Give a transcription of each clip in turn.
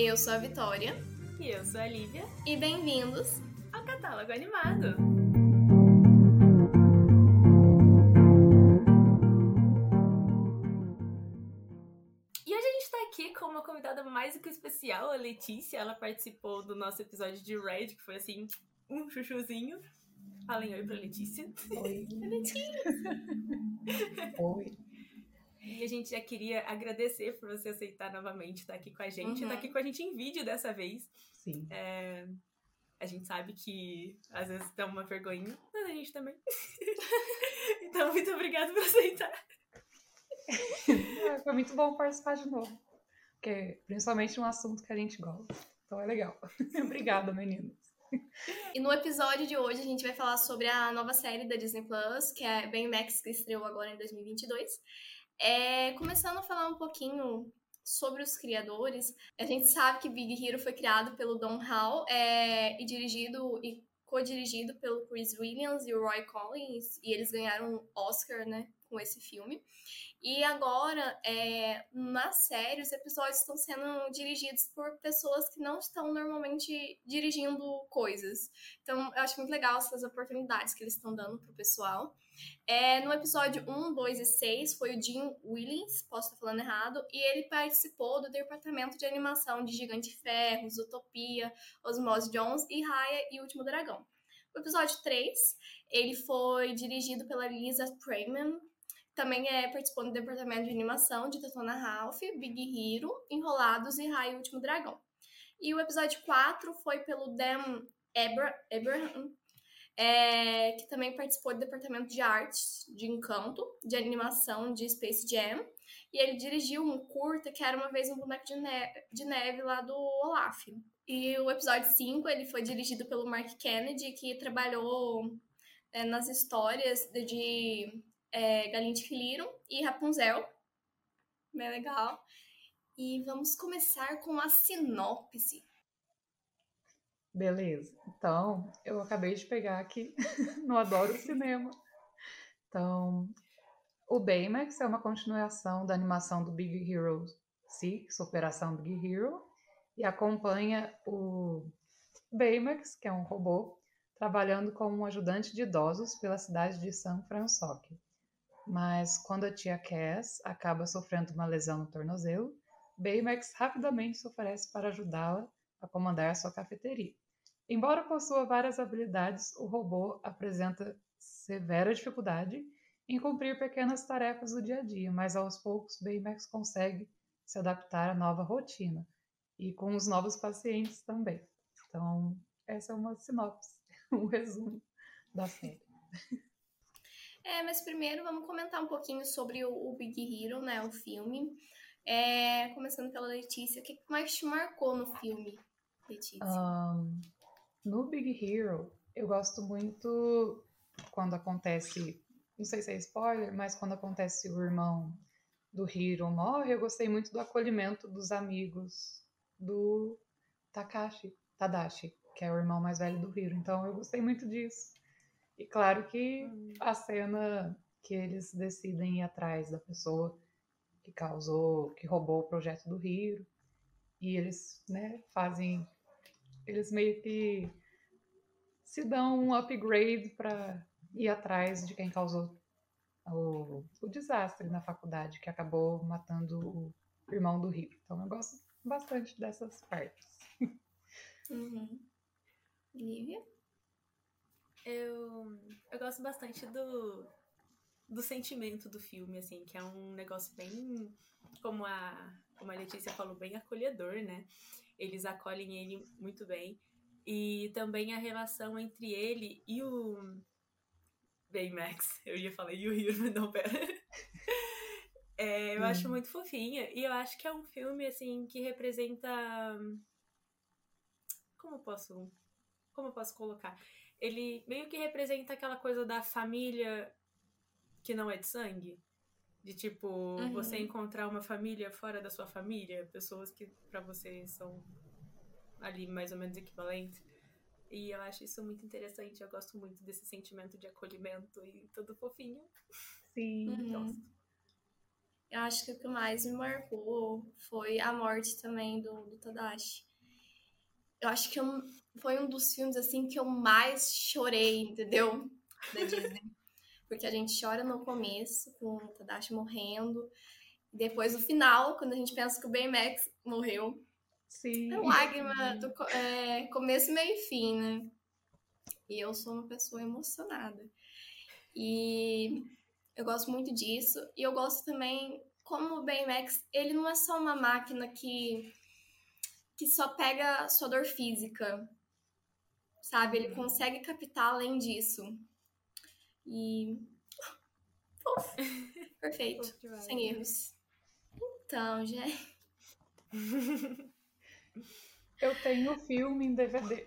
Eu sou a Vitória. E eu sou a Lívia. E bem-vindos ao Catálogo Animado. E hoje a gente tá aqui com uma convidada mais do que especial, a Letícia. Ela participou do nosso episódio de Red, que foi assim, um chuchuzinho. Falem oi pra Letícia. Oi. Letícia. oi. E a gente já queria agradecer por você aceitar novamente estar aqui com a gente. Uhum. Estar aqui com a gente em vídeo dessa vez. Sim. É, a gente sabe que às vezes dá uma vergonha, mas a gente também. então, muito obrigada por aceitar. É, foi muito bom participar de novo. Porque, principalmente um assunto que a gente gosta. Então é legal. Obrigada, meninas. E no episódio de hoje a gente vai falar sobre a nova série da Disney Plus, que é Baymax, que estreou agora em 2022. É, começando a falar um pouquinho sobre os criadores, a gente sabe que Big Hero foi criado pelo Don Hall é, e dirigido e co-dirigido pelo Chris Williams e o Roy Collins, e eles ganharam um Oscar, né, com esse filme. E agora, é, na série, os episódios estão sendo dirigidos por pessoas que não estão normalmente dirigindo coisas. Então, eu acho muito legal essas oportunidades que eles estão dando pro pessoal. É, no episódio 1, 2 e 6 foi o Jim Williams, posso estar falando errado, e ele participou do departamento de animação de Gigante Ferro, Utopia, Osmose Jones e Raya e o Último Dragão. O episódio 3, ele foi dirigido pela Lisa Preyman, também é, participou do departamento de animação de Detona Ralph, Big Hero, Enrolados e Raya e Último Dragão. E o episódio 4 foi pelo Dan Abraham, é, que também participou do departamento de artes de encanto, de animação de Space Jam. E ele dirigiu um curta que era uma vez um boneco de, neve, de neve lá do Olaf. E o episódio 5 ele foi dirigido pelo Mark Kennedy, que trabalhou é, nas histórias de, de é, Galinha Filiro e Rapunzel. Bem legal. E vamos começar com a sinopse. Beleza. Então, eu acabei de pegar aqui no Adoro Cinema. Então, o Baymax é uma continuação da animação do Big Hero 6, Operação Big Hero, e acompanha o Baymax, que é um robô, trabalhando como um ajudante de idosos pela cidade de San Francisco. Mas quando a tia Cass acaba sofrendo uma lesão no tornozelo, Baymax rapidamente se oferece para ajudá-la a comandar sua cafeteria. Embora possua várias habilidades, o robô apresenta severa dificuldade em cumprir pequenas tarefas do dia a dia, mas aos poucos Baymax consegue se adaptar à nova rotina e com os novos pacientes também. Então, essa é uma sinopse, um resumo da série. É, mas primeiro vamos comentar um pouquinho sobre o, o Big Hero, né, o filme. É, começando pela Letícia, o que mais te marcou no filme, Letícia? Um, no Big Hero, eu gosto muito quando acontece, não sei se é spoiler, mas quando acontece o irmão do Hiro morre, eu gostei muito do acolhimento dos amigos do Takashi, Tadashi, que é o irmão mais velho do Hiro. Então eu gostei muito disso. E claro que hum. a cena que eles decidem ir atrás da pessoa que causou, que roubou o projeto do Hiro, e eles, né, fazem eles meio que se dão um upgrade para ir atrás de quem causou o, o, desastre na faculdade, que acabou matando o irmão do Rio. Então eu gosto bastante dessas partes. Uhum. Lívia? Eu, eu gosto bastante do, do sentimento do filme, assim, que é um negócio bem, como a, como a Letícia falou, bem acolhedor, né? Eles acolhem ele muito bem. E também a relação entre ele e o Baymax. Eu ia falar e o Hiro, mas não, pera. É, eu hum. acho muito fofinha. E eu acho que é um filme, assim, que representa. Como posso. Como eu posso colocar? Ele meio que representa aquela coisa da família que não é de sangue. De tipo, uhum. você encontrar uma família fora da sua família, pessoas que para você são ali mais ou menos equivalentes. E eu acho isso muito interessante. Eu gosto muito desse sentimento de acolhimento e tudo fofinho. Sim. Uhum. Gosto. eu acho que o que mais me marcou foi a morte também do, do Tadashi. Eu acho que eu, foi um dos filmes assim que eu mais chorei, entendeu? Da Disney. Porque a gente chora no começo, com o Tadashi morrendo. Depois, no final, quando a gente pensa que o Baymax morreu. Sim. É lágrima do é, começo, meio e fim, né? E eu sou uma pessoa emocionada. E eu gosto muito disso. E eu gosto também, como o Baymax, ele não é só uma máquina que, que só pega sua dor física. Sabe? Ele consegue captar além disso. E. Uf, perfeito. Sem erros. Então, gente. Eu tenho o filme em DVD.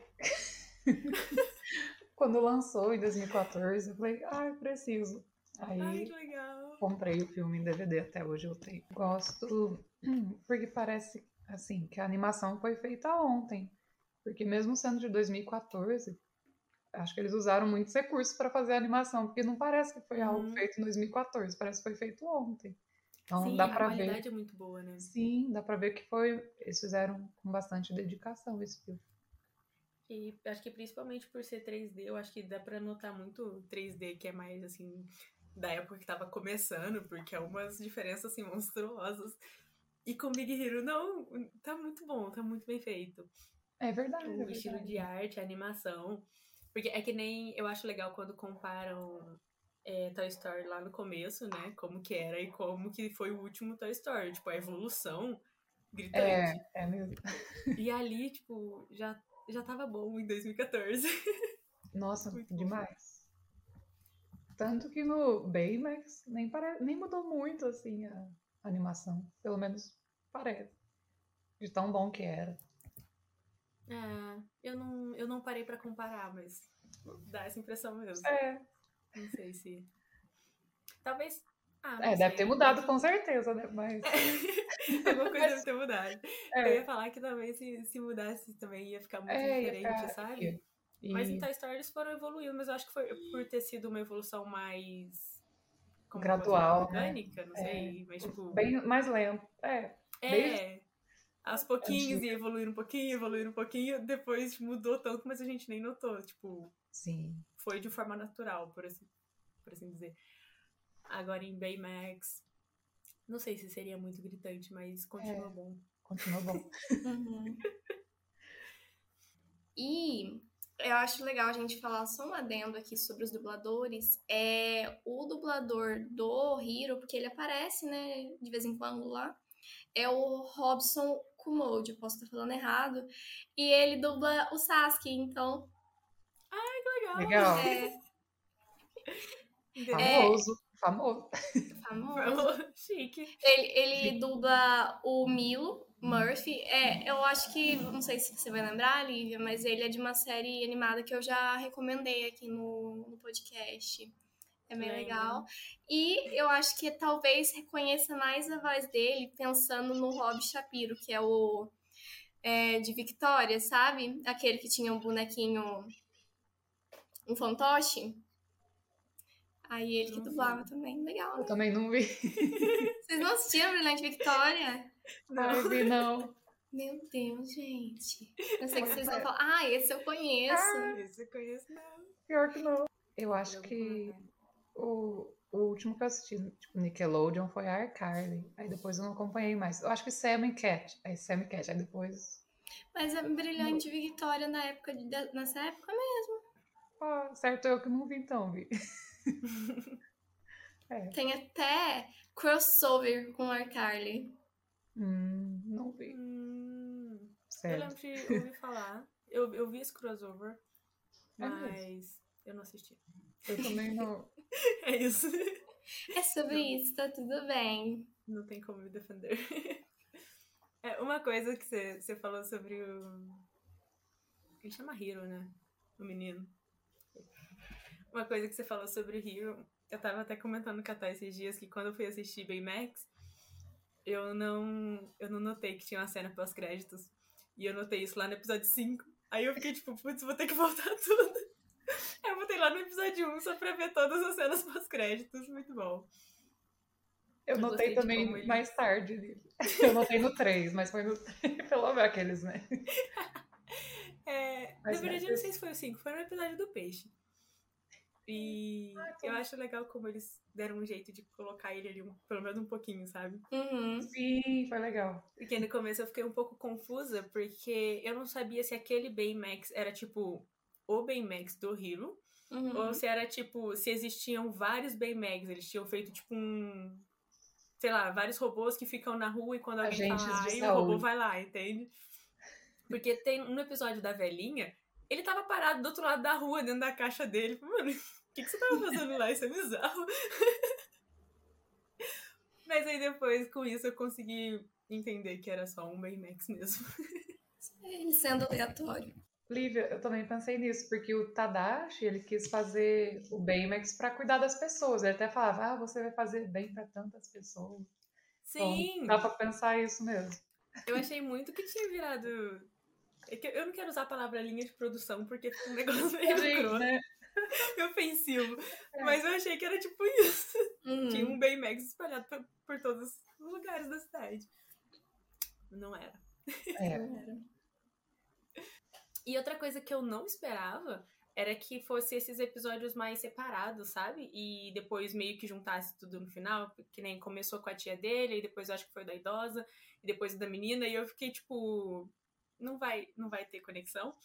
Quando lançou em 2014, eu falei, ah, eu preciso. Aí Ai, que legal. comprei o filme em DVD, até hoje eu tenho. Gosto, porque parece assim que a animação foi feita ontem. Porque mesmo sendo de 2014, acho que eles usaram muitos recursos para fazer a animação, porque não parece que foi algo Uhum. feito em 2014, parece que foi feito ontem. Então Sim, dá a para qualidade ver. é muito boa, né? Sim, dá para ver que foi, eles fizeram com bastante dedicação esse filme. E acho que principalmente por ser 3D, eu acho que dá pra notar muito 3D, que é mais assim, da época que tava começando, porque é umas diferenças assim monstruosas. E com Big Hero, não, tá muito bom, tá muito bem feito. É verdade. O é estilo verdade. de arte, a animação. Porque é que nem eu acho legal quando comparam é, Toy Story lá no começo, né? Como que era e como que foi o último Toy Story. Tipo, a evolução gritante. É, é mesmo. E ali, tipo, já, já tava bom em 2014. Nossa, Muito bom. demais. Tanto que no Baymax nem, pare... nem mudou muito assim a animação. Pelo menos parece. De tão bom que era. É, eu não, eu não parei pra comparar, mas dá essa impressão mesmo. É, Não sei se. Talvez. Ah, é deve sei. ter mudado com certeza, né? Mas. Alguma coisa deve ter mudado. Eu É, ia falar que talvez se, se mudasse também ia ficar muito é, diferente, ficar- sabe? e- Mas em Toy Story eles foram evoluindo, mas eu acho que foi por ter sido uma evolução mais. como Gradual, eu né? Orgânica, não sei. Mas tipo. bem mais lento. É, é. desde- Aos pouquinhos, e evoluir um pouquinho, evoluir um pouquinho, depois mudou tanto, mas a gente nem notou. Tipo, sim. foi de forma natural, por assim, por assim dizer. Agora em Baymax, não sei se seria muito gritante, mas continua É. bom. Continua bom. Uhum. E eu acho legal a gente falar só um adendo aqui sobre os dubladores. É o dublador do Hiro, porque ele aparece, né, de vez em quando lá. É o Robson Kumoji, eu posso estar falando errado. E ele dubla o Sasuke, então. Legal. Legal. É? Famoso. Famoso. famoso. Chique. Ele, ele dubla o Milo Murphy. É, eu acho que. Não sei se você vai lembrar, Lívia, mas ele é de uma série animada que eu já recomendei aqui no, no podcast. É bem legal. E eu acho que talvez reconheça mais a voz dele pensando no Rob Shapiro, que é o é, de Victoria, sabe? Aquele que tinha um bonequinho. Um fantoche. Aí ele que Não dublava também. Legal, Eu né? também não vi. Vocês não assistiram Brilhante Victoria? Não vi, não. Meu Deus, gente. Eu sei que vocês vão falar, ah, esse eu conheço. Esse eu conheço, não. Pior que não. Eu acho que colocar. O, o último que eu assisti, tipo, Nickelodeon, foi a iCarly. Aí depois eu não acompanhei mais. Eu acho que Sam and Cat. Aí Sam and Cat. Aí depois. Mas é Brilhante Victoria na época de, nessa época mesmo. Ah, certo, eu que não vi então, vi. Tem até crossover com a Carly. Hum, não vi. Hum, eu lembro de ouvir falar. Eu, eu vi esse crossover, É mesmo? mas eu não assisti. Eu também não. É isso. É sobre isso, tá tudo bem. Não tem como me defender. É, uma coisa que você você falou sobre o. Ele chama Hiro, né? O menino. Uma coisa que você falou sobre o Hiro, eu tava até comentando com a Thay esses dias que quando eu fui assistir Baymax, eu não, eu não notei que tinha uma cena pós-créditos. E eu notei isso lá no episódio 5. Aí eu fiquei tipo, putz, vou ter que voltar tudo. Lá no episódio 1 só pra ver todas as cenas pós-créditos. Muito bom. Eu, Eu notei também ele- mais tarde. Eu notei no 3, mas foi no 3, pelo menos aqueles, né? É, Mas na verdade, é, eu não sei se foi o 5, foi no episódio do peixe. E Ah, então. eu acho legal como eles deram um jeito de colocar ele ali, um- pelo menos um pouquinho, sabe? Uhum. Sim, foi legal. Porque no começo eu fiquei um pouco confusa, porque eu não sabia se aquele Baymax era tipo o Baymax do Hero, Uhum. ou se era tipo, se existiam vários Baymax, eles tinham feito tipo um. Sei lá, vários robôs que ficam na rua e quando alguém Agentes fala, aí o robô vai lá, entende? Porque tem no episódio da velhinha, ele tava parado do outro lado da rua, dentro da caixa dele. Mano, o que, que você tava fazendo lá? Isso é bizarro. Mas aí depois, com isso, eu consegui entender que era só um Baymax mesmo. Ele sendo aleatório. Lívia, eu também pensei nisso, porque o Tadashi, ele quis fazer o Baymax pra cuidar das pessoas. Ele até falava, ah, você vai fazer bem pra tantas pessoas. Sim! Então, dá pra pensar isso mesmo. Eu achei muito que tinha virado. É eu não quero usar a palavra linha de produção porque fica um negócio meio grosso, né? ofensivo. É. Mas eu achei que era tipo isso. Uhum. Tinha um Baymax espalhado por, por todos os lugares da cidade. Não era. É, E outra coisa que eu não esperava era que fosse esses episódios mais separados, sabe? E depois meio que juntasse tudo no final, que nem começou com a tia dele, e depois eu acho que foi da idosa, e depois da menina, e eu fiquei tipo, não vai, não vai ter conexão,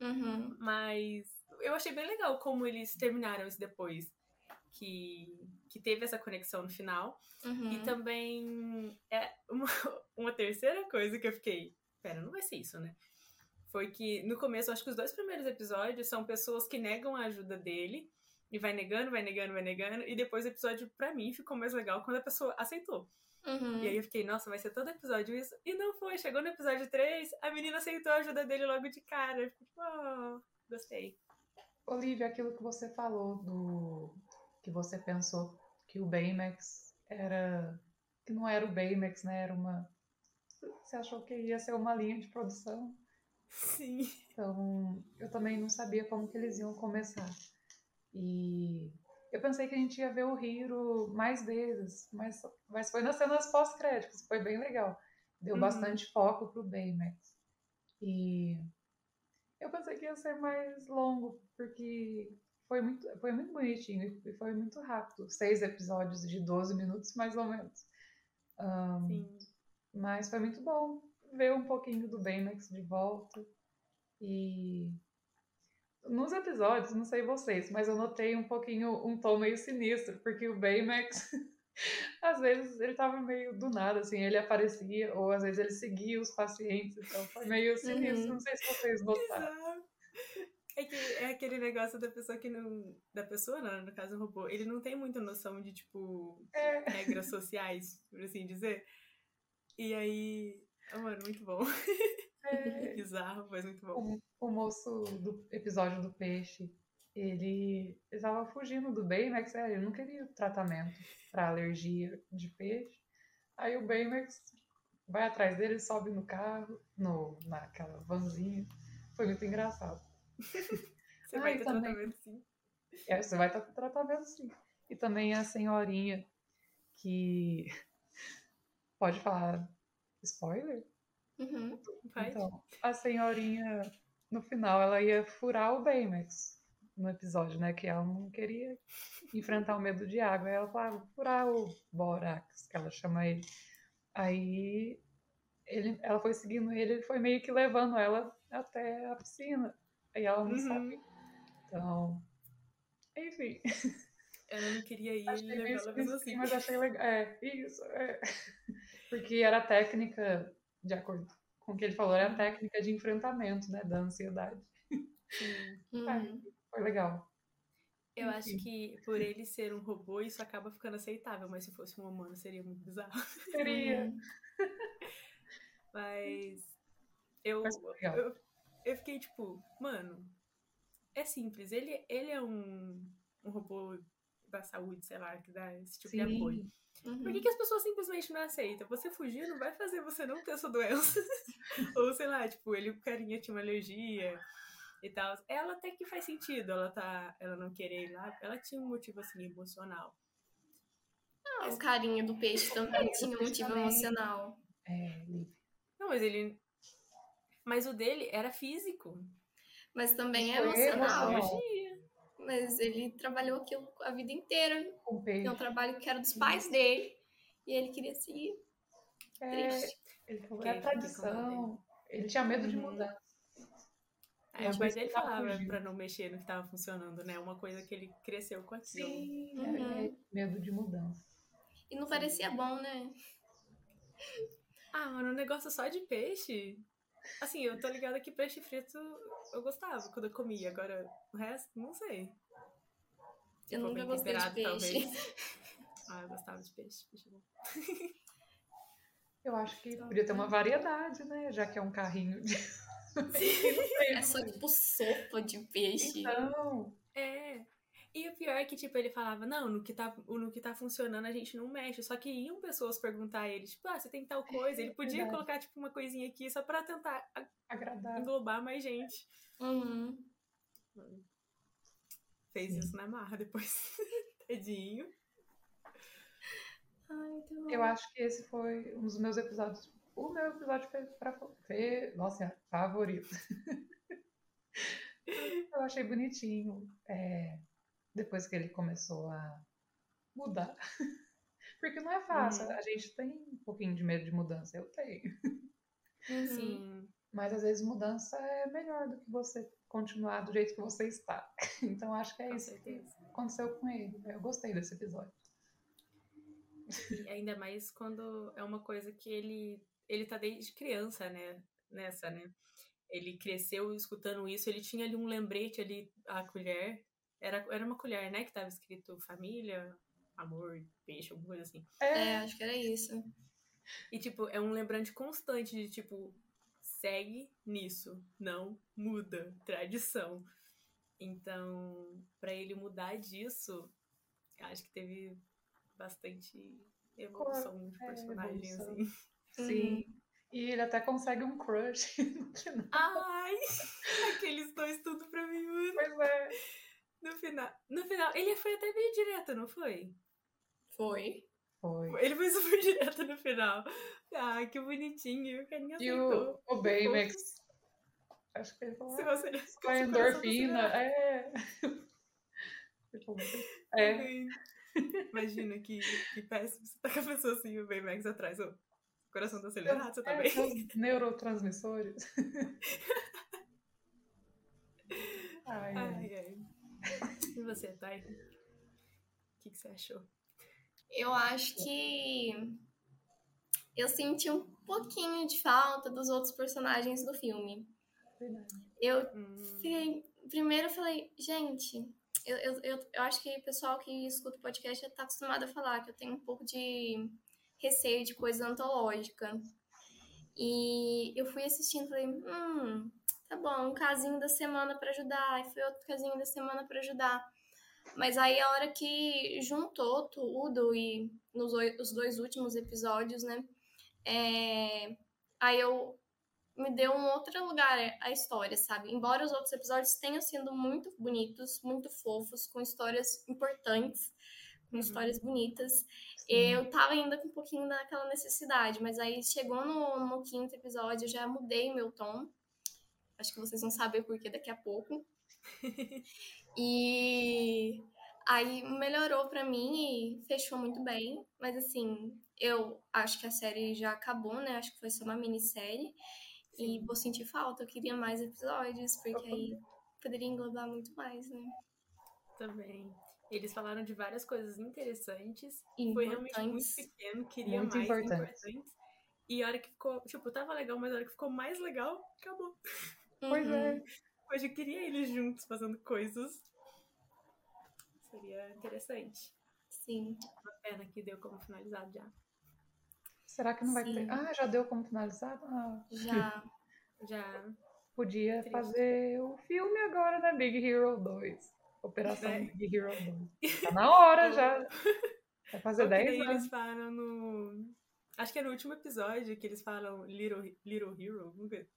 Uhum. mas eu achei bem legal como eles terminaram isso depois. Que, que teve essa conexão no final. Uhum. E também é uma, uma terceira coisa que eu fiquei, pera, não vai ser isso, né? Foi que no começo, acho que os dois primeiros episódios são pessoas que negam a ajuda dele e vai negando, vai negando, vai negando, e depois o episódio pra mim ficou mais legal quando a pessoa aceitou. Uhum. E aí eu fiquei, nossa, vai ser todo episódio isso. E não foi, chegou no episódio 3, a menina aceitou a ajuda dele logo de cara. Eu fiquei, oh, gostei. Olivia, aquilo que você falou do que você pensou que o Baymax era que não era o Baymax, né? Era uma você achou que ia ser uma linha de produção. Sim. Então, eu também não sabia como que eles iam começar. E eu pensei que a gente ia ver o Hiro mais vezes, mas, mas foi nas cenas pós-créditos, foi bem legal. Deu Uhum. bastante foco pro Baymax. E eu pensei que ia ser mais longo, porque foi muito, foi muito bonitinho e foi muito rápido. Seis episódios de 12 minutos, mais ou menos. Ahn, Sim. mas foi muito bom ver um pouquinho do Baymax de volta. E nos episódios, não sei vocês, mas eu notei um pouquinho um tom meio sinistro, porque o Baymax, às vezes ele tava meio do nada, assim, ele aparecia, ou às vezes ele seguia os pacientes, então foi meio sinistro. Uhum. Não sei se vocês notaram. É, que, é aquele negócio da pessoa que não. Da pessoa, não, no caso o robô, ele não tem muita noção de, tipo, É. regras sociais, por assim dizer. E aí. Mano, muito bom. É, Bizarro, mas muito bom. o, o moço do episódio do peixe, ele estava fugindo do Baymax, é, ele não queria tratamento para alergia de peixe. Aí o Baymax vai atrás dele, sobe no carro, no, naquela vanzinha. Foi muito engraçado. Você Ai, vai ter também. tratamento sim. É, você vai estar com tratamento sim. E também a senhorinha que. Pode falar spoiler? Uhum. Vai. Então, a senhorinha, no final, ela ia furar o Baymax no episódio, né? Que ela não queria enfrentar o medo de água. Aí ela falava, vou furar o Borax, que ela chama ele. Aí ele, ela foi seguindo ele, ele foi meio que levando ela até a piscina. Aí ela não Uhum. sabia. Então, enfim. Ela não queria ir, ele levou ela mesmo assim. mas achei legal. É, isso. é. Porque era a técnica, de acordo com o que ele falou, era a técnica de enfrentamento, né? Da ansiedade. Sim. Uhum. Foi legal. Eu acho que por ele ser um robô, isso acaba ficando aceitável, mas se fosse um humano seria muito bizarro. Seria. Uhum. Mas eu, eu, eu fiquei tipo, mano, é simples. Ele, ele é um, um robô da saúde, sei lá, que dá esse tipo de Sim. apoio. Uhum. Por que, que as pessoas simplesmente não aceitam? Você fugir não vai fazer você não ter essa doença. Ou sei lá, tipo, ele, o carinha tinha uma alergia e tal. Ela até que faz sentido, ela tá. Ela não querer ir lá, ela tinha um motivo assim emocional. Ah, o carinho do peixe também tinha um motivo também. emocional. É, Lívia. Não, mas ele. Mas o dele era físico. Mas também é emocional. emocional. Magia. Mas ele trabalhou aquilo a vida inteira. Com peixe. É um trabalho que era dos pais dele. E ele queria seguir. É, Triste. ele falou, é tradição. Ele tinha medo de mudar. Aí o pai dele que falava pra não mexer no que tava funcionando, né? Uma coisa que ele cresceu com aquilo. Sim, Uhum. é, é medo de mudança. E não parecia bom, né? Ah, mano, um negócio só de peixe. Assim, eu tô ligada que peixe frito eu gostava quando eu comia. Agora, o resto, não sei. Se Eu nunca gostei de peixe. talvez. Ah, eu gostava de peixe. peixe bom. Eu acho que podia ter uma variedade, né? Já que é um carrinho de. É só tipo sopa de peixe. Então, É. E o pior é que, tipo, ele falava, não, no que, tá, no que tá funcionando a gente não mexe. Só que iam pessoas perguntar a ele, tipo, ah, você tem tal coisa. Ele podia Verdade. colocar, tipo, uma coisinha aqui só pra tentar a- agradável. englobar mais gente. Uhum. Fez Sim. isso na marra depois. Tadinho. Ai. Eu acho que esse foi um dos meus episódios. O meu episódio foi pra, foi, nossa, favorito. Eu achei bonitinho. é, depois que ele começou a mudar. Porque não é fácil. Uhum. A gente tem um pouquinho de medo de mudança. Eu tenho. Uhum. Sim. Mas às vezes mudança é melhor do que você continuar do jeito que você está. Então acho que é Com isso que certeza. aconteceu com ele. Eu gostei desse episódio. E ainda mais quando é uma coisa que ele, ele tá desde criança, né? Nessa, né? Ele cresceu escutando isso, ele tinha ali um lembrete ali, a colher. Era, era uma colher, né? Que tava escrito família, amor, peixe, alguma coisa assim. É, acho que era isso. E, tipo, é um lembrante constante de, tipo, segue nisso, não muda, tradição. Então, pra ele mudar disso, acho que teve bastante evolução de é, personagem, evolução. assim. Sim. E ele até consegue um crush. Ai! Aqueles dois tudo pra mim, mano. Pois é. No final. No final, ele foi até meio direto, não foi? Foi. Foi. Ele foi super direto no final. Ai, que bonitinho. O carinha E o, o Baymax. Acho que ele falou. Se ah, você... Com a endorfina. É. É. Imagina que, que péssimo. Você tá com a pessoa assim, o Baymax atrás. O coração tá acelerado, você tá É, bem? seus neurotransmissores. Ai, ai. Ai, ai. E você, Thay? O que, que você achou? Eu acho que eu senti um pouquinho de falta dos outros personagens do filme. Verdade. Eu Hum, fiquei. Primeiro eu falei, gente, eu, eu, eu, eu acho que o pessoal que escuta o podcast já tá acostumado a falar que eu tenho um pouco de receio de coisa antológica. E eu fui assistindo e falei, hum, tá bom, um casinho da semana pra ajudar, e foi outro casinho da semana pra ajudar. Mas aí a hora que juntou tudo e nos os dois últimos episódios, né? é, aí eu me deu um outro lugar a história, sabe? Embora os outros episódios tenham sido muito bonitos, muito fofos, com histórias importantes, com Uhum. histórias bonitas, Sim. eu tava ainda com um pouquinho daquela necessidade, mas aí chegou no, no quinto episódio, eu já mudei meu tom. Acho que vocês vão saber por que daqui a pouco. E aí melhorou pra mim e fechou muito bem. Mas assim, eu acho que a série já acabou, né? Acho que foi só uma minissérie. E vou sentir falta, eu queria mais episódios, porque aí poderia englobar muito mais, né? Também. Eles falaram de várias coisas interessantes. E Foi realmente muito pequeno, queria Muito mais importante. importantes. E a hora que ficou, tipo, tava legal, mas a hora que ficou mais legal, acabou. Pois Uhum. é. Hoje eu queria eles juntos fazendo coisas. Seria interessante. Sim. Uma pena que deu como finalizado já. Será que não vai Sim. ter? Ah, já deu como finalizado? Ah, Já. Já. podia Triste. fazer o filme agora, né? Big Hero 2. Operação É. Big Hero 2. Tá na hora já. Vai fazer Só que 10 daí anos. eles falam no. Acho que é no último episódio que eles falam Little, Little Hero. alguma coisa.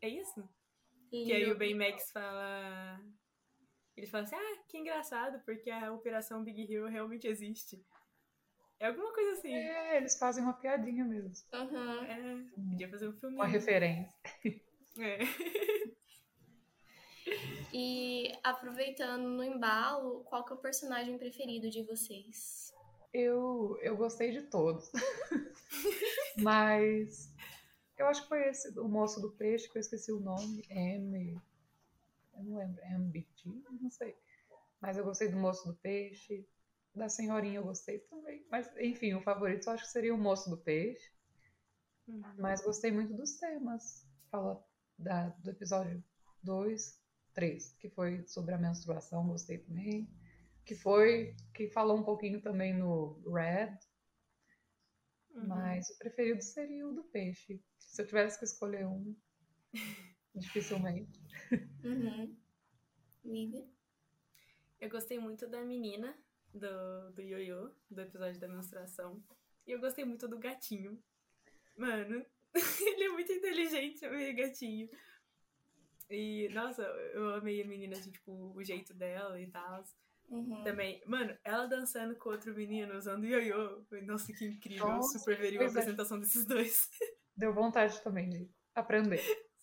É isso? Que aí o Baymax fala. Ele fala assim: ah, que engraçado, porque a Operação Big Hero realmente existe. É alguma coisa assim. É, eles fazem uma piadinha mesmo. Uhum. É, podia fazer um filme. Uma referência. É. E aproveitando no embalo, qual que é o personagem preferido de vocês? Eu, eu gostei de todos. Mas eu acho que foi esse, o moço do peixe, que eu esqueci o nome. M. Eu não lembro. MBT? Não sei. Mas eu gostei do moço do peixe. Da senhorinha eu gostei também. Mas, enfim, o favorito eu acho que seria o moço do peixe. Uhum. Mas gostei muito dos temas. Fala da, do episódio 2, 3, que foi sobre a menstruação, gostei também. Que foi, que falou um pouquinho também no Red, Uhum. mas o preferido seria o do peixe. Se eu tivesse que escolher um, dificilmente. Uhum. Lívia? Eu gostei muito da menina do, do Yoyo, do episódio da menstruação. E eu gostei muito do gatinho. Mano, ele é muito inteligente, eu amei o gatinho. E, nossa, eu amei a menina, assim, tipo, o jeito dela e tal. Uhum. Também, mano, ela dançando com outro menino usando ioiô. Foi, Nossa, que incrível. Nossa, eu super veria é. apresentação desses dois. Deu vontade também de aprender.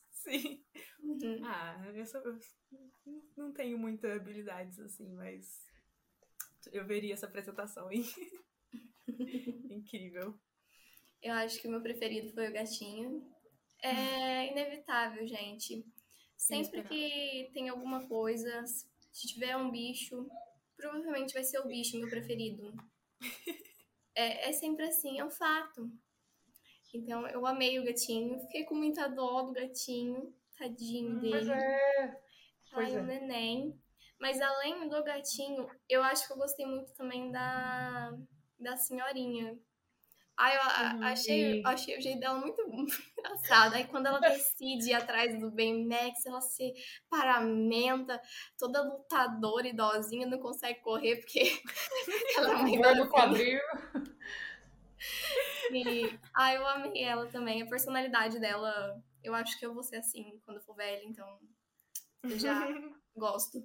Sim. Uhum. Ah, eu, só, eu não tenho muitas habilidades assim, mas eu veria essa apresentação, hein? Incrível. Eu acho que o meu preferido foi o gatinho. É inevitável, gente. Sempre que tem alguma coisa, se tiver um bicho, provavelmente vai ser o bicho meu preferido. É, é sempre assim, é um fato. Então, eu amei o gatinho, fiquei com muita dó do gatinho, tadinho dele. Pois é. Pois Ai, é. o neném. Mas além do gatinho, eu acho que eu gostei muito também da, da senhorinha. Ai, eu Uhum. achei, E- achei o jeito dela muito engraçado. Aí quando ela decide ir atrás do Ben Max, ela se paramenta, toda lutadora, idosinha, não consegue correr porque ela é uma idosinha. quadril. E, ah, eu amei ela também. A personalidade dela, eu acho que eu vou ser assim quando for velha, então eu já gosto.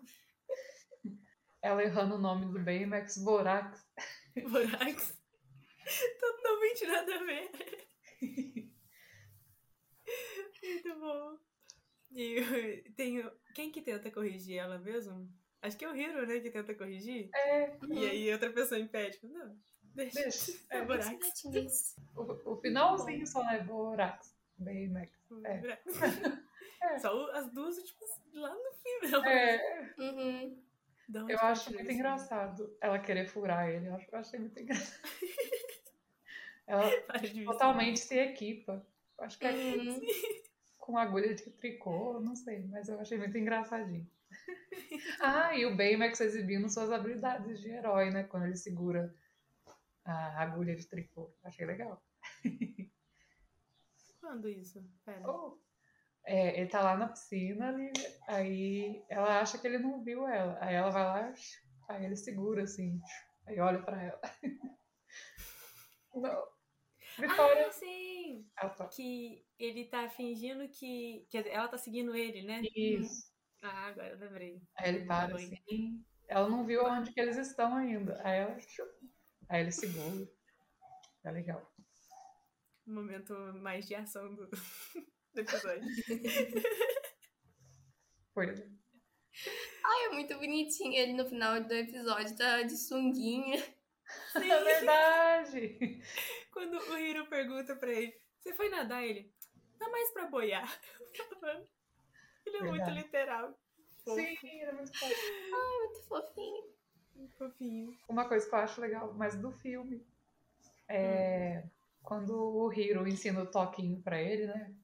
Ela errando o nome do Baymax, Borax. Borax. Totalmente nada a ver. Muito bom. E tenho. Quem que tenta corrigir ela mesmo? Acho que é o Hiro, né, que tenta corrigir. É, E aí outra pessoa impede. Não, deixa. deixa. É É, Borax. o, o finalzinho só é Borax. Baymax. É. Borax. É. Só as duas últimas lá no final. É, Uhum. Eu acho muito isso? engraçado ela querer furar ele. Eu acho- eu achei muito engraçado. Ela totalmente se equipa. Acho que é Uhum. com agulha de tricô, não sei, mas eu achei muito engraçadinho. Ah, e o Baymax exibindo suas habilidades de herói, né? Quando ele segura a agulha de tricô. Achei legal. Quando isso? Pera. Oh, é, ele tá lá na piscina, ali, aí ela acha que ele não viu ela. Aí ela vai lá, aí ele segura assim, aí olha pra ela. Não. Vitória. Ah, sim! Ela tá- Que ele tá fingindo que. Quer dizer, ela tá seguindo ele, né? Isso. Ah, agora eu lembrei. Aí ele para Oi. assim. Ela não viu onde que eles estão ainda. Aí ela. Aí ele segura. É legal. Um momento mais de ação do, do episódio. Foi. Ai, é muito bonitinho. Ele no final do episódio tá de sunguinha. É verdade! Quando o Hiro pergunta pra ele: Você foi nadar? Ele. Dá mais pra boiar. Ele é muito Verdade. literal. Fofo, Sim, era muito fácil. Muito fofinho. Fofinho. Uma coisa que eu acho legal, mas do filme, é quando o Hiro ensina o toquinho pra ele, né?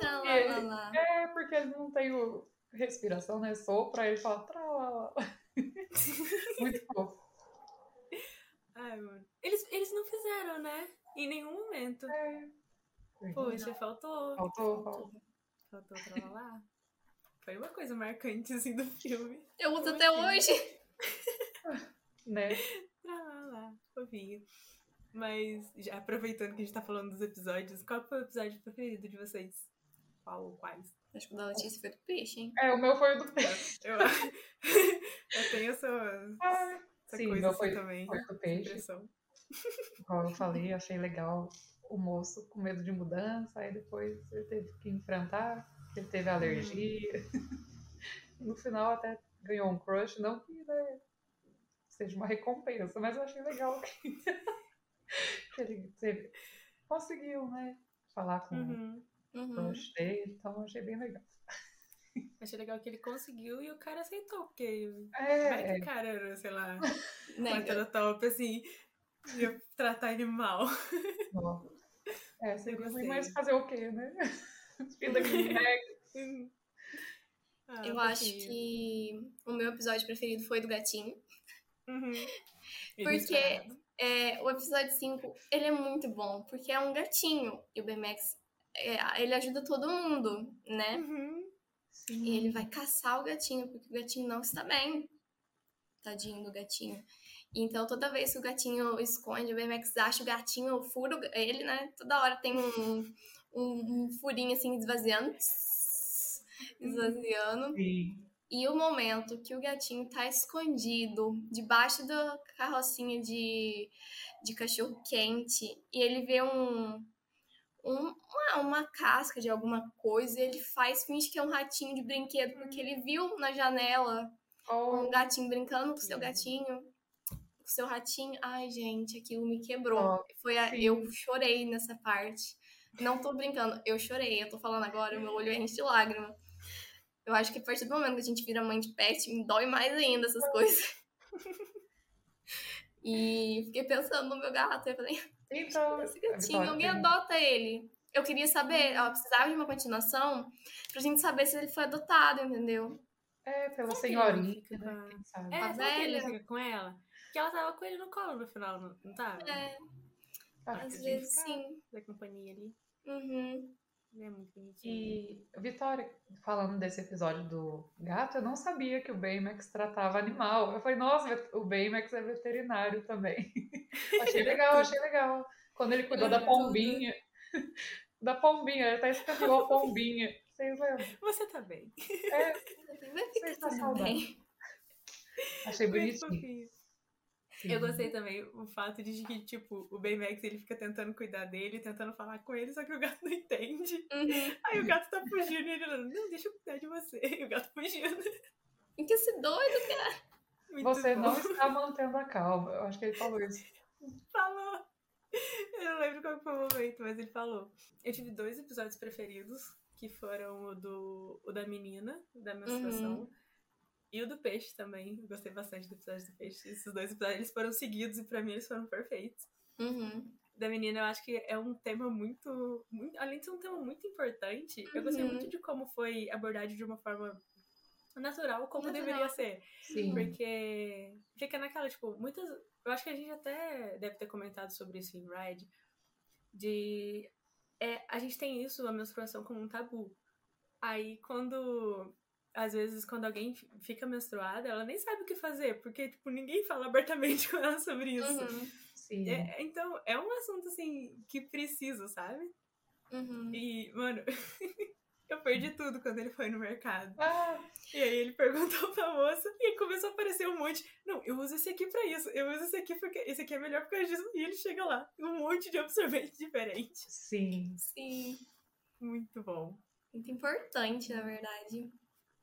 Tá lá, Ele- lá, lá. É porque ele não tem o respiração, né? Sopra, ele fala tralala. Muito fofo. Ai, mano. Eles, eles não fizeram, né? Em nenhum momento. É. Poxa, faltou. Faltou, faltou. Faltou pra lá. Foi uma coisa marcante, assim, do filme. Eu uso Como até assim? hoje. Né? Pra lá, lá. Fofinho. Mas, já aproveitando que a gente tá falando dos episódios, qual foi o episódio preferido de vocês? Qual ou quais? Acho que o da Letícia foi do peixe, hein? É, o meu foi o do peixe. Eu, eu tenho essa, Ai, essa Sim, coisa meu assim foi, também. foi do peixe. Impressão. Como eu falei, achei legal o moço com medo de mudança, aí depois ele teve que enfrentar, ele teve alergia. no final até ganhou um crush, não que né, seja uma recompensa, mas eu achei legal que, que ele teve, conseguiu, né? Falar com Uhum. o Uhum. crush dele, então achei bem legal. Achei legal que ele conseguiu e o cara aceitou, porque vai É, que o cara era, sei lá, batendo top, assim, ia tratar ele mal. ó, é seria ruim, gostei. mas fazer o quê, né? Vida que nega. Ah, Eu acho que o meu episódio preferido foi do gatinho. Uhum. Porque é, o episódio 5, ele é muito bom, porque é um gatinho. E o BMX, é, ele ajuda todo mundo, né? Uhum. Sim. E ele vai caçar o gatinho, porque o gatinho não está bem. Tadinho do gatinho. Então, toda vez que o gatinho esconde, o BMX acha o gatinho, fura ele, né? Toda hora tem um, um, um furinho assim, esvaziando. Esvaziando. Sim. E o momento que o gatinho tá escondido debaixo da carrocinha de, de cachorro quente e ele vê um, um- uma, uma casca de alguma coisa e ele faz, finge que é um ratinho de brinquedo porque ele viu na janela Oh, um gatinho brincando com o seu gatinho, com o seu ratinho. Ai, gente, aquilo me quebrou. Oh, Foi a- eu chorei nessa parte. Não tô brincando, eu chorei. Eu tô falando agora, meu olho enche de lágrima. Eu acho que a partir do momento que a gente vira mãe de pet, me dói mais ainda essas coisas. E fiquei pensando no meu gato. Eu falei, então, esse gatinho, alguém adota ele. Eu queria saber, ela precisava de uma continuação pra gente saber se ele foi adotado, entendeu? É, pela senhorinha, né? Quem sabe? É, A ele velha. fica com ela? Que ela tava com ele no colo no final, não, tava? É, Ah, às vezes sim. Da companhia ali. Uhum. Ele é muito bonitinho. E, Vitória, falando desse episódio do gato, eu não sabia que o Baymax tratava animal. Eu falei, nossa, o Baymax é veterinário também. achei legal, achei legal. Quando ele cuidou da pombinha. Da pombinha, ele até escreveu a pombinha. Vocês lembram? Você tá bem. É, Você tá tudo saudável. bem. achei Muito bonitinho. Eu gostei também o fato de que, tipo, o Baymax ele fica tentando cuidar dele, tentando falar com ele, só que o gato não entende. Uhum. Aí o gato tá fugindo e ele falando, não, deixa eu cuidar de você. E o gato fugindo. Que esse doido, cara. Muito Você bom. não está mantendo a calma. Eu acho que ele falou isso. falou. Eu não lembro qual foi o momento, mas ele falou. Eu tive dois episódios preferidos, que foram o do o da menina, da menstruação, Uhum. E o do peixe também. Gostei bastante do episódio do peixe. Esses dois episódios eles foram seguidos e pra mim eles foram perfeitos. Uhum. Da menina, eu acho que é um tema muito, muito. Além de ser um tema muito importante, eu gostei Uhum. muito de como foi abordado de uma forma natural, como Natural. deveria ser. Sim. Porque fica naquela, tipo, muitas. Eu acho que a gente até deve ter comentado sobre isso em Ride. De. É, a gente tem isso, a menstruação, como um tabu. Aí quando. Às vezes, quando alguém fi- fica menstruada, ela nem sabe o que fazer, porque, tipo, ninguém fala abertamente com ela sobre isso. Uhum. Sim. É, então, é um assunto, assim, que precisa, sabe? Uhum. E, mano, eu perdi tudo quando ele foi no mercado. Ah, E aí ele perguntou pra moça e começou a aparecer um monte. Não, eu uso esse aqui pra isso, eu uso esse aqui porque esse aqui é melhor por causa disso. E ele chega lá, um monte de absorvente diferente. sim. Sim. Muito bom. Muito importante, na verdade.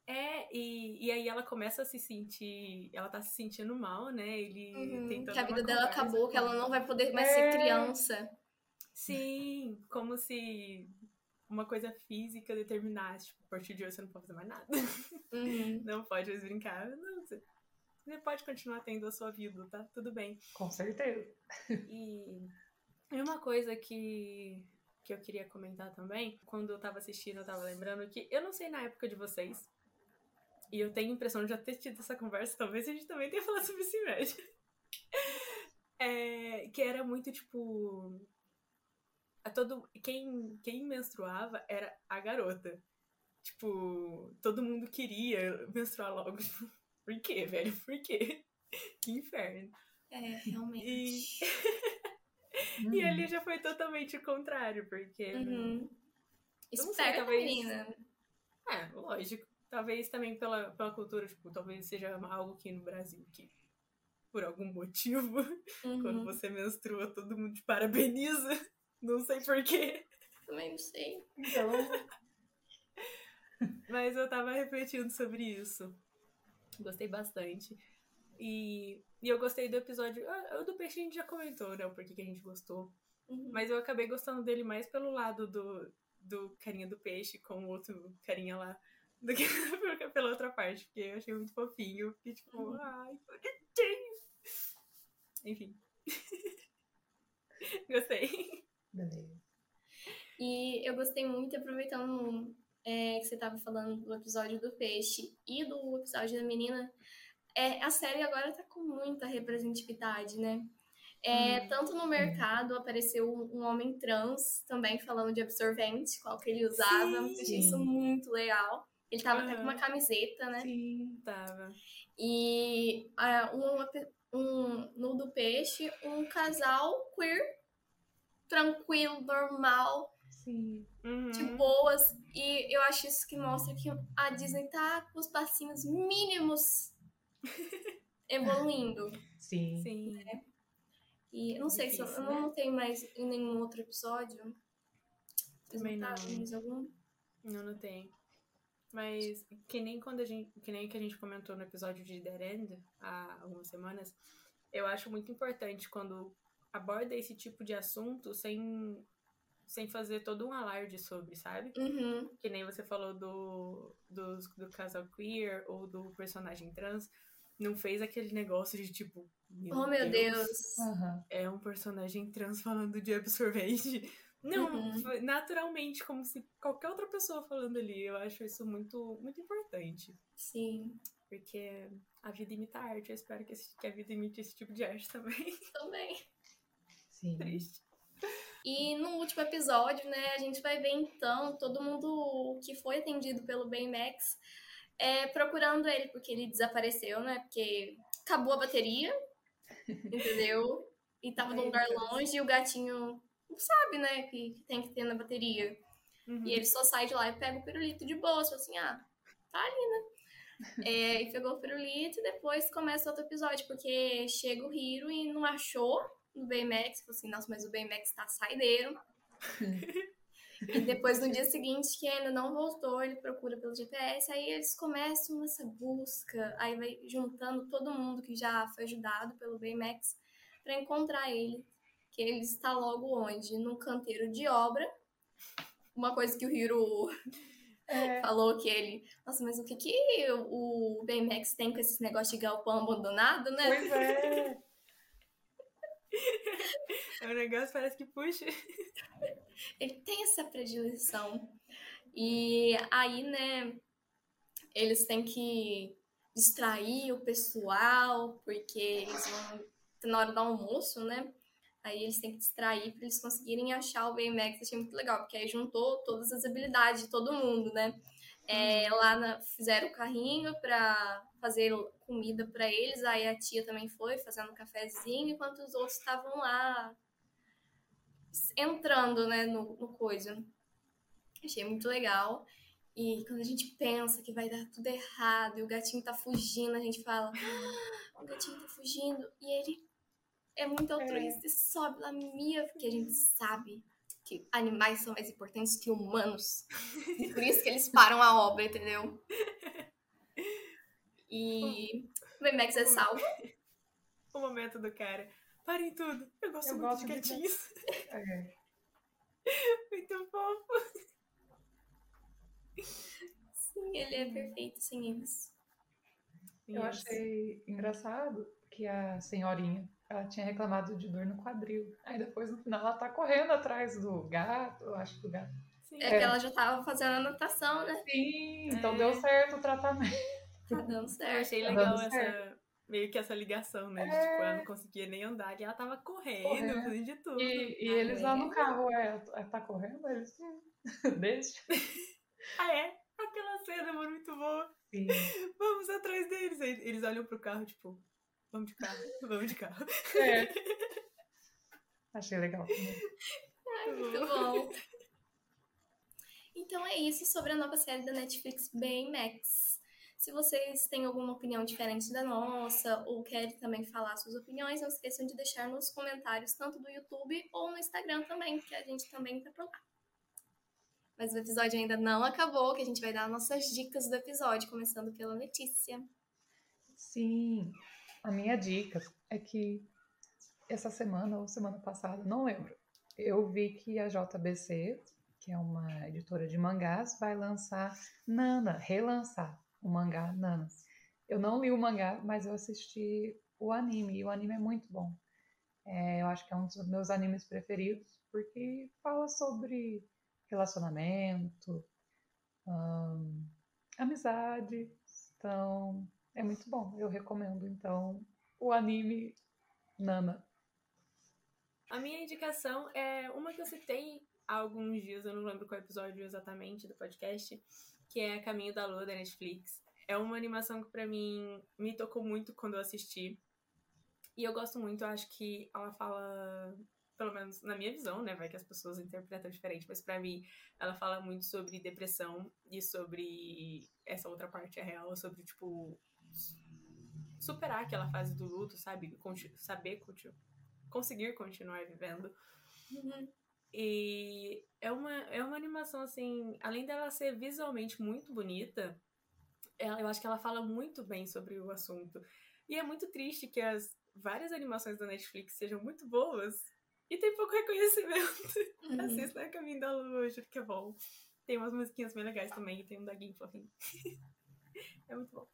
É, e, e aí ela começa a se sentir. Ela tá se sentindo mal, né? Ele Uhum. tentando. Que a vida dela conversa acabou, que ela não vai poder mais É. ser criança. Sim, como se uma coisa física determinasse. Tipo, a partir de hoje você não pode fazer mais nada. Uhum. Não pode mais brincar. Não, você, você pode continuar tendo a sua vida, tá? Tudo bem. Com certeza. E, e uma coisa que, que eu queria comentar também, quando eu tava assistindo, eu tava lembrando que eu não sei na época de vocês, e eu tenho a impressão de já ter tido essa conversa, talvez a gente também tenha falado sobre isso em média. É, que era muito tipo. A todo, quem, quem menstruava era a garota. Tipo, todo mundo queria menstruar logo. Tipo, por quê, velho? Por quê? Que inferno. É, realmente. E Uhum. ali já foi totalmente o contrário, porque. Uhum. não sei, Esperta, talvez- menina. É, lógico. Talvez também pela, pela cultura, tipo, talvez seja algo aqui no Brasil que por algum motivo. Uhum. Quando você menstrua, todo mundo te parabeniza. Não sei porquê. Também não sei. Então, Mas eu tava refletindo sobre isso. Gostei bastante. E, e eu gostei do episódio. ah, O do peixe a gente já comentou, né? O porquê que a gente gostou. Uhum. Mas eu acabei gostando dele mais pelo lado do, do carinha do peixe com o outro carinha lá. Do que pela outra parte, porque eu achei muito fofinho. Fiquei tipo, Uhum. ai, bonitinho. Enfim. Gostei. beleza. E eu gostei muito, aproveitando é, que você tava falando do episódio do peixe e do episódio da menina, é, a série agora tá com muita representatividade, né? É, Hum. Tanto no mercado apareceu um, homem trans também falando de absorvente, qual que ele usava. Sim. Achei isso muito legal. Ele tava até com uma camiseta, né? Sim. Tava. E ah, um, um, no do peixe, um casal queer, tranquilo, normal, Sim. Uhum. de boas. E eu acho isso que mostra que a Disney tá com os passinhos mínimos evoluindo. Sim. Sim. E eu não sei se eu, Difícil, eu não tenho mais em nenhum outro episódio. Também não. mais algum? Não, não tem. Mas que nem quando a gente. Que nem que a gente comentou no episódio de Dead End há algumas semanas, eu acho muito importante quando aborda esse tipo de assunto sem, sem fazer todo um alarde sobre, sabe? Uhum. Que nem você falou do, do, do casal queer ou do personagem trans. Não fez aquele negócio de tipo. oh, meu Deus. Aham. É um personagem trans falando de absorvente. Não, Uhum. naturalmente, como se qualquer outra pessoa falando ali. Eu acho isso muito, muito importante. Sim, Porque a vida imita a arte. Eu espero que, esse- que a vida imite esse tipo de arte também. também. Sim. Triste. E no último episódio, né, a gente vai ver então todo mundo que foi atendido pelo Baymax é, procurando ele, porque ele desapareceu, né? Porque acabou a bateria, entendeu? E tava num lugar Deus. longe e o gatinho não sabe, né, que, que tem que ter na bateria. Uhum. E ele só sai de lá e pega o pirulito de boa, assim, ah, tá ali, né? É, e pegou o pirulito e depois começa outro episódio, porque chega o Hiro e não achou no Baymax, falou assim, nossa, mas o Baymax tá saideiro. e depois no dia seguinte, que ainda não voltou, ele procura pelo GPS, aí eles começam essa busca, aí vai juntando todo mundo que já foi ajudado pelo Baymax pra encontrar ele, que ele está logo onde? Num canteiro de obra. Uma coisa que o Hiro É, falou que ele. Nossa, mas o que, que o Baymax tem com esses negócios de galpão abandonado, né? pois é. É um negócio parece que puxa. Ele tem essa predileção. E aí, né, eles têm que distrair o pessoal, porque eles vão. tá Na hora do almoço, né? Aí eles têm que distrair para eles conseguirem achar o Baymax. Achei muito legal, porque aí juntou todas as habilidades de todo mundo, né? É, lá na- fizeram o carrinho para fazer comida para eles. Aí a tia também foi fazendo um cafezinho, enquanto os outros estavam lá entrando, né, no, no coisa. Achei muito legal. E quando a gente pensa que vai dar tudo errado e o gatinho tá fugindo, a gente fala: "Ah, o gatinho tá fugindo. E ele é muito altruísta e sobe lá, mia, porque a gente sabe que animais são mais importantes que humanos. E por isso que eles param a obra, entendeu? E o Baymax é salvo. O momento do cara. Parem tudo. Eu gosto Eu muito gosto de gatinhos. É. Muito fofo. Sim, ele é perfeito sem eles. Eu achei engraçado que a senhorinha, ela tinha reclamado de dor no quadril. Aí depois, no final, ela tá correndo atrás do gato, eu acho do gato. Sim. É que ela já tava fazendo a anotação, né? Sim, então É. deu certo o tratamento. Tá dando Eu certo. achei Tá legal essa. Meio que essa ligação, né? De, É. tipo, ela não conseguia nem andar e ela tava correndo, Correndo. fazendo de tudo. E, e Ah, eles lá é? no carro, é, tá correndo? Eles, "Hum, deixa. Ah, é? Aquela cena, mano, muito boa. Sim. Vamos atrás deles. Aí Eles olham pro carro, tipo, vamos de carro, vamos de carro. É. Achei legal também. Muito bom. Então é isso sobre a nova série da Netflix Baymax. Se vocês têm alguma opinião diferente da nossa ou querem também falar suas opiniões, não esqueçam de deixar nos comentários, tanto do YouTube ou no Instagram também, que a gente também tá por lá. Mas o episódio ainda não acabou, que a gente vai dar nossas dicas do episódio, começando pela Letícia. Sim, a minha dica é que essa semana ou semana passada, não lembro, eu vi que a JBC, que é uma editora de mangás, vai lançar Nana, relançar o mangá Nanas. Eu não li o mangá, mas eu assisti o anime, e o anime é muito bom. É, eu acho que é um dos meus animes preferidos, porque fala sobre relacionamento, hum, amizade, então é muito bom. Eu recomendo, então, o anime Nana. A minha indicação é uma que eu citei há alguns dias, eu não lembro qual episódio exatamente do podcast, que é Caminho da Lua da Netflix. É uma animação que para mim me tocou muito quando eu assisti. E eu gosto muito, eu acho que ela fala, pelo menos na minha visão, né, vai que as pessoas interpretam diferente, mas para mim ela fala muito sobre depressão e sobre essa outra parte real, sobre tipo superar aquela fase do luto, sabe? saber conseguir continuar vivendo. Uhum. E é uma, é uma animação, assim, além dela ser visualmente muito bonita, ela, eu acho que ela fala muito bem sobre o assunto. E é muito triste que as várias animações da Netflix sejam muito boas e tem pouco reconhecimento. Uhum. Assista a Caminho da Lua, juro que é bom. Tem umas musiquinhas bem legais também, tem um da Fofinho. é muito bom.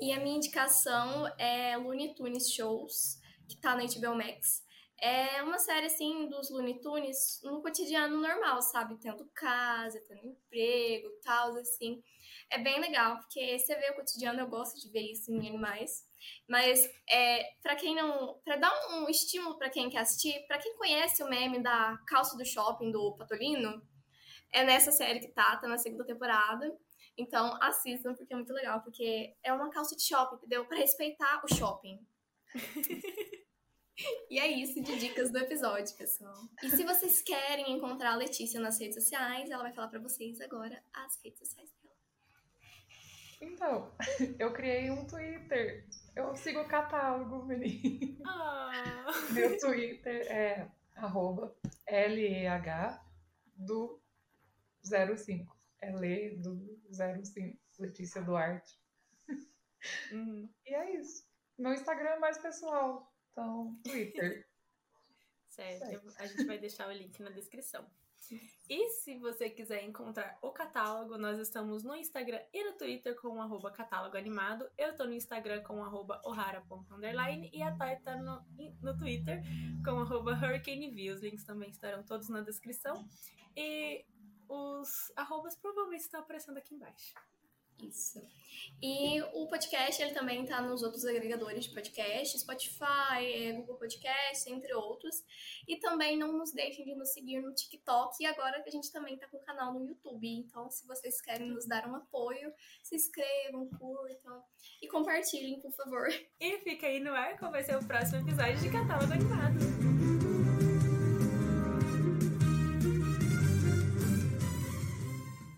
E a minha indicação é Looney Tunes Shows, que tá na HBO Max. É uma série, assim, dos Looney Tunes no cotidiano normal, sabe? Tendo casa, tendo emprego, tal, assim. É bem legal, porque você vê o cotidiano, eu gosto de ver isso em animais. Mas, é, para quem não... para dar um estímulo para quem quer assistir, para quem conhece o meme da calça do shopping do Patolino, é nessa série que tá, tá na segunda temporada. Então, assistam, porque é muito legal, porque é uma calça de shopping, entendeu? Para respeitar o shopping. e é isso de dicas do episódio, pessoal. E se vocês querem encontrar a Letícia nas redes sociais, ela vai falar para vocês agora as redes sociais dela. Então, eu criei um Twitter. Eu sigo o catálogo, menino. Ah. Meu Twitter é arroba LEH do 05 é ler do 05, Letícia Duarte. Uhum. E é isso. Meu Instagram é mais pessoal, então Twitter. certo, certo. a gente vai deixar o link na descrição. E se você quiser encontrar o catálogo, nós estamos no Instagram e no Twitter com o arroba catálogo animado. Eu tô no Instagram com arroba ohara.underline e a Thay tá no, no Twitter com arroba hurricane Os links também estarão todos na descrição. E os arrobas provavelmente estão aparecendo aqui embaixo. Isso. E o podcast, ele também tá nos outros agregadores de podcast, Spotify, é, Google Podcast, entre outros. E também não nos deixem de nos seguir no TikTok. E agora que a gente também tá com o canal no YouTube. Então, se vocês querem nos dar um apoio, se inscrevam, curtam e compartilhem, por favor. E fica aí no ar qual vai ser o próximo episódio de Catálogo Animado.